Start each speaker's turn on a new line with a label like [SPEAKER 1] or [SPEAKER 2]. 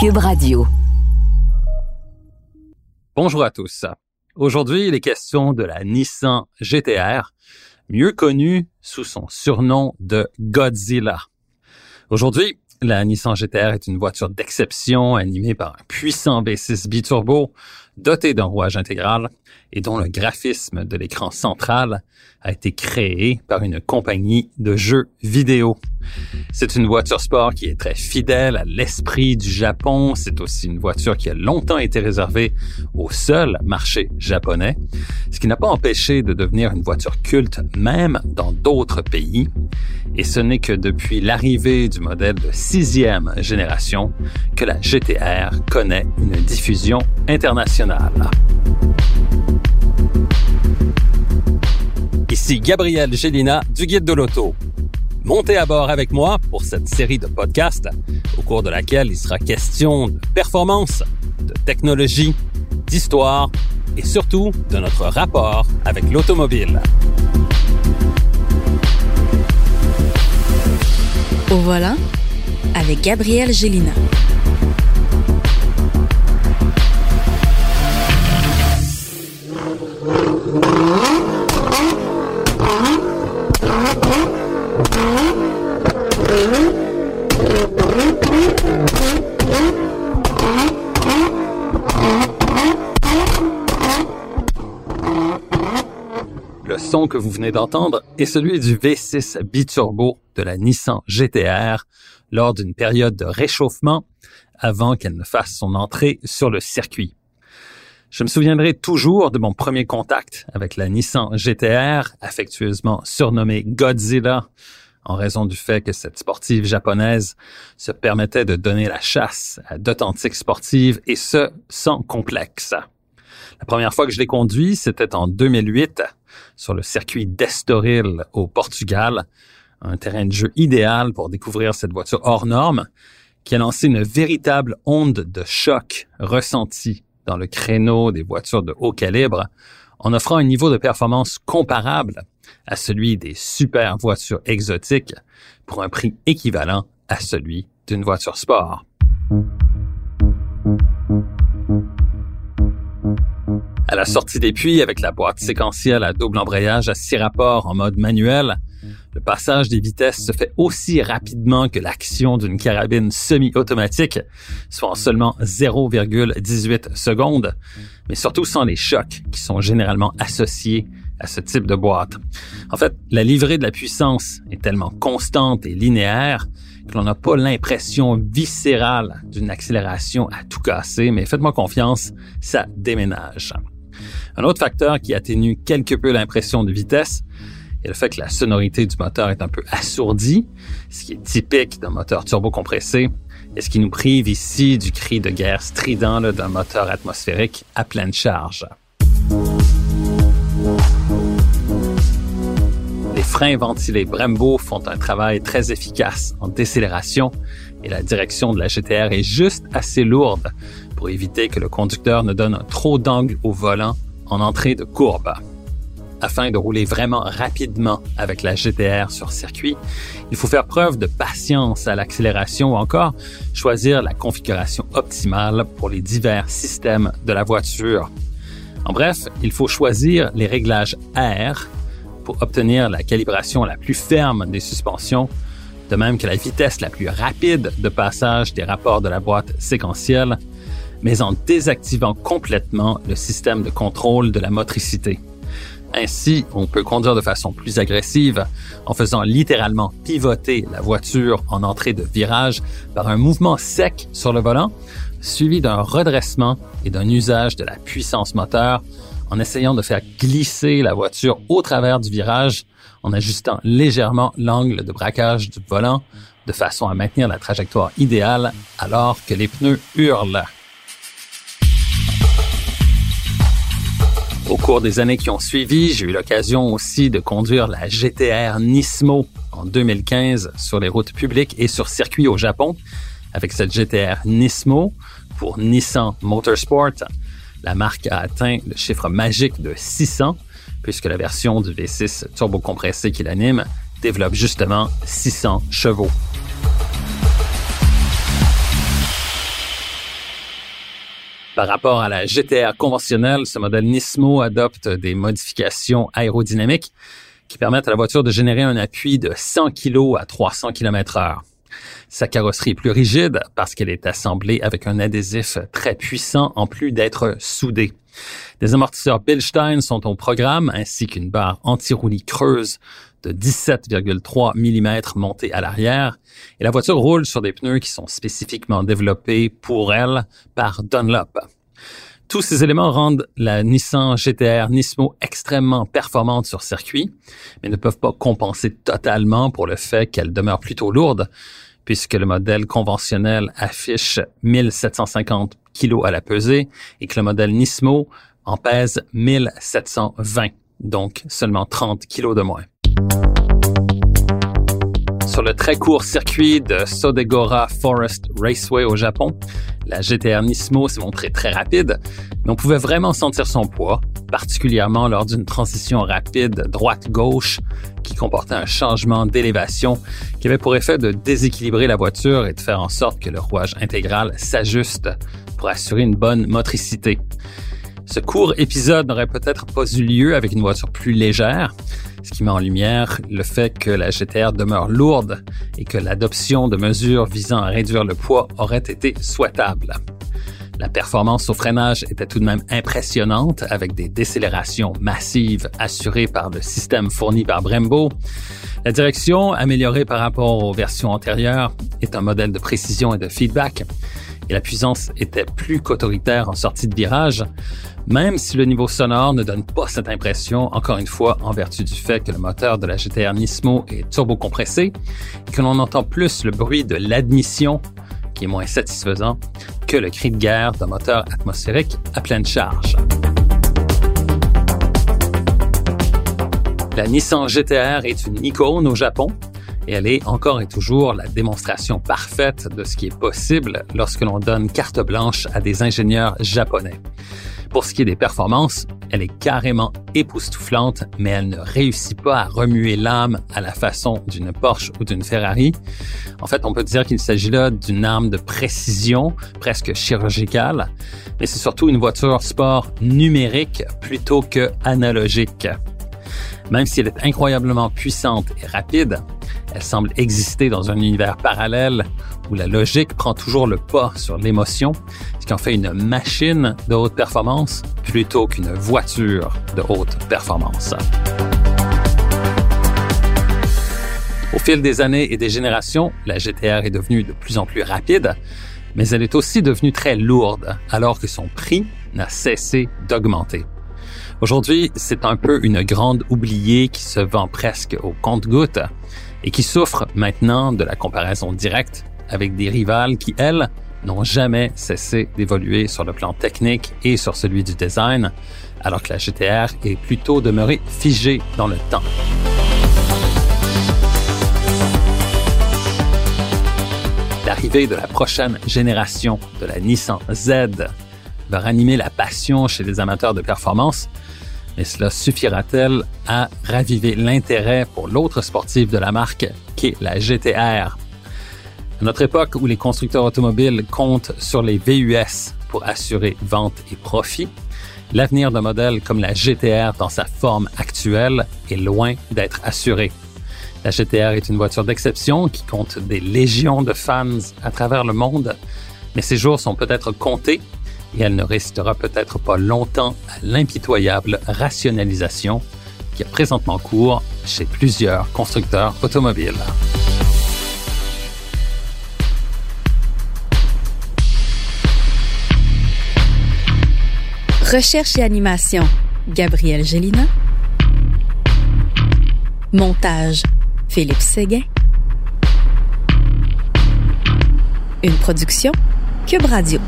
[SPEAKER 1] Cube Radio.
[SPEAKER 2] Bonjour à tous. Aujourd'hui, il est question de la Nissan GTR, mieux connue sous son surnom de Godzilla. Aujourd'hui, la Nissan GTR est une voiture d'exception animée par un puissant V6 biturbo doté d'un rouage intégral et dont le graphisme de l'écran central a été créé par une compagnie de jeux vidéo. C'est une voiture sport qui est très fidèle à l'esprit du Japon. C'est aussi une voiture qui a longtemps été réservée au seul marché japonais, ce qui n'a pas empêché de devenir une voiture culte même dans d'autres pays. Et ce n'est que depuis l'arrivée du modèle de sixième génération que la GTR connaît une diffusion internationale. Ici Gabriel Gélina du Guide de l'Auto. Montez à bord avec moi pour cette série de podcasts au cours de laquelle il sera question de performance, de technologie, d'histoire et surtout de notre rapport avec l'automobile.
[SPEAKER 1] Au voilà avec Gabriel Gélina.
[SPEAKER 2] Son que vous venez d'entendre est celui du V6 biturbo de la Nissan GTR lors d'une période de réchauffement avant qu'elle ne fasse son entrée sur le circuit. Je me souviendrai toujours de mon premier contact avec la Nissan GTR, affectueusement surnommée Godzilla, en raison du fait que cette sportive japonaise se permettait de donner la chasse à d'authentiques sportives et ce, sans complexe. La première fois que je l'ai conduit, c'était en 2008 sur le circuit d'Estoril au Portugal, un terrain de jeu idéal pour découvrir cette voiture hors norme qui a lancé une véritable onde de choc ressentie dans le créneau des voitures de haut calibre en offrant un niveau de performance comparable à celui des super voitures exotiques pour un prix équivalent à celui d'une voiture sport. À la sortie des puits, avec la boîte séquentielle à double embrayage à six rapports en mode manuel, le passage des vitesses se fait aussi rapidement que l'action d'une carabine semi-automatique, soit en seulement 0,18 secondes, mais surtout sans les chocs qui sont généralement associés à ce type de boîte. En fait, la livrée de la puissance est tellement constante et linéaire que l'on n'a pas l'impression viscérale d'une accélération à tout casser, mais faites-moi confiance, ça déménage. Un autre facteur qui atténue quelque peu l'impression de vitesse est le fait que la sonorité du moteur est un peu assourdie, ce qui est typique d'un moteur turbocompressé et ce qui nous prive ici du cri de guerre strident d'un moteur atmosphérique à pleine charge. Les freins ventilés Brembo font un travail très efficace en décélération et la direction de la GTR est juste assez lourde pour éviter que le conducteur ne donne trop d'angle au volant en entrée de courbe. Afin de rouler vraiment rapidement avec la GTR sur circuit, il faut faire preuve de patience à l'accélération ou encore choisir la configuration optimale pour les divers systèmes de la voiture. En bref, il faut choisir les réglages air pour obtenir la calibration la plus ferme des suspensions, de même que la vitesse la plus rapide de passage des rapports de la boîte séquentielle mais en désactivant complètement le système de contrôle de la motricité. Ainsi, on peut conduire de façon plus agressive en faisant littéralement pivoter la voiture en entrée de virage par un mouvement sec sur le volant, suivi d'un redressement et d'un usage de la puissance moteur en essayant de faire glisser la voiture au travers du virage en ajustant légèrement l'angle de braquage du volant de façon à maintenir la trajectoire idéale alors que les pneus hurlent. Au cours des années qui ont suivi, j'ai eu l'occasion aussi de conduire la GTR Nismo en 2015 sur les routes publiques et sur circuit au Japon. Avec cette GTR Nismo pour Nissan Motorsport, la marque a atteint le chiffre magique de 600 puisque la version du V6 turbocompressé qui l'anime développe justement 600 chevaux. Par rapport à la GTR conventionnelle, ce modèle Nismo adopte des modifications aérodynamiques qui permettent à la voiture de générer un appui de 100 kg à 300 km heure. Sa carrosserie est plus rigide parce qu'elle est assemblée avec un adhésif très puissant en plus d'être soudé. Des amortisseurs Bilstein sont au programme ainsi qu'une barre anti-roulis creuse de 17,3 mm montée à l'arrière et la voiture roule sur des pneus qui sont spécifiquement développés pour elle par Dunlop. Tous ces éléments rendent la Nissan GTR Nismo extrêmement performante sur circuit, mais ne peuvent pas compenser totalement pour le fait qu'elle demeure plutôt lourde, puisque le modèle conventionnel affiche 1750 kg à la pesée et que le modèle Nismo en pèse 1720, donc seulement 30 kg de moins sur le très court circuit de Sodegora Forest Raceway au Japon. La GTR Nismo s'est montrée très rapide, mais on pouvait vraiment sentir son poids, particulièrement lors d'une transition rapide droite-gauche qui comportait un changement d'élévation qui avait pour effet de déséquilibrer la voiture et de faire en sorte que le rouage intégral s'ajuste pour assurer une bonne motricité. Ce court épisode n'aurait peut-être pas eu lieu avec une voiture plus légère, ce qui met en lumière le fait que la GTR demeure lourde et que l'adoption de mesures visant à réduire le poids aurait été souhaitable. La performance au freinage était tout de même impressionnante avec des décélérations massives assurées par le système fourni par Brembo. La direction, améliorée par rapport aux versions antérieures, est un modèle de précision et de feedback et la puissance était plus qu'autoritaire en sortie de virage, même si le niveau sonore ne donne pas cette impression, encore une fois, en vertu du fait que le moteur de la GTR Nismo est turbo-compressé et que l'on entend plus le bruit de l'admission, qui est moins satisfaisant, que le cri de guerre d'un moteur atmosphérique à pleine charge. La Nissan GTR est une icône au Japon et elle est encore et toujours la démonstration parfaite de ce qui est possible lorsque l'on donne carte blanche à des ingénieurs japonais. Pour ce qui est des performances, elle est carrément époustouflante, mais elle ne réussit pas à remuer l'âme à la façon d'une Porsche ou d'une Ferrari. En fait, on peut dire qu'il s'agit là d'une arme de précision, presque chirurgicale, mais c'est surtout une voiture sport numérique plutôt que analogique. Même si elle est incroyablement puissante et rapide, elle semble exister dans un univers parallèle où la logique prend toujours le pas sur l'émotion, ce qui en fait une machine de haute performance plutôt qu'une voiture de haute performance. Au fil des années et des générations, la GTR est devenue de plus en plus rapide, mais elle est aussi devenue très lourde, alors que son prix n'a cessé d'augmenter. Aujourd'hui, c'est un peu une grande oubliée qui se vend presque au compte-gouttes et qui souffre maintenant de la comparaison directe avec des rivales qui, elles, n'ont jamais cessé d'évoluer sur le plan technique et sur celui du design, alors que la GTR est plutôt demeurée figée dans le temps. L'arrivée de la prochaine génération de la Nissan Z va ranimer la passion chez les amateurs de performance mais cela suffira-t-elle à raviver l'intérêt pour l'autre sportif de la marque, qui est la GTR? À notre époque où les constructeurs automobiles comptent sur les VUS pour assurer vente et profit, l'avenir d'un modèle comme la GTR dans sa forme actuelle est loin d'être assuré. La GTR est une voiture d'exception qui compte des légions de fans à travers le monde, mais ses jours sont peut-être comptés et elle ne restera peut-être pas longtemps à l'impitoyable rationalisation qui est présentement cours chez plusieurs constructeurs automobiles.
[SPEAKER 1] Recherche et animation, Gabriel Gélina. Montage, Philippe Séguin. Une production, Cube Radio.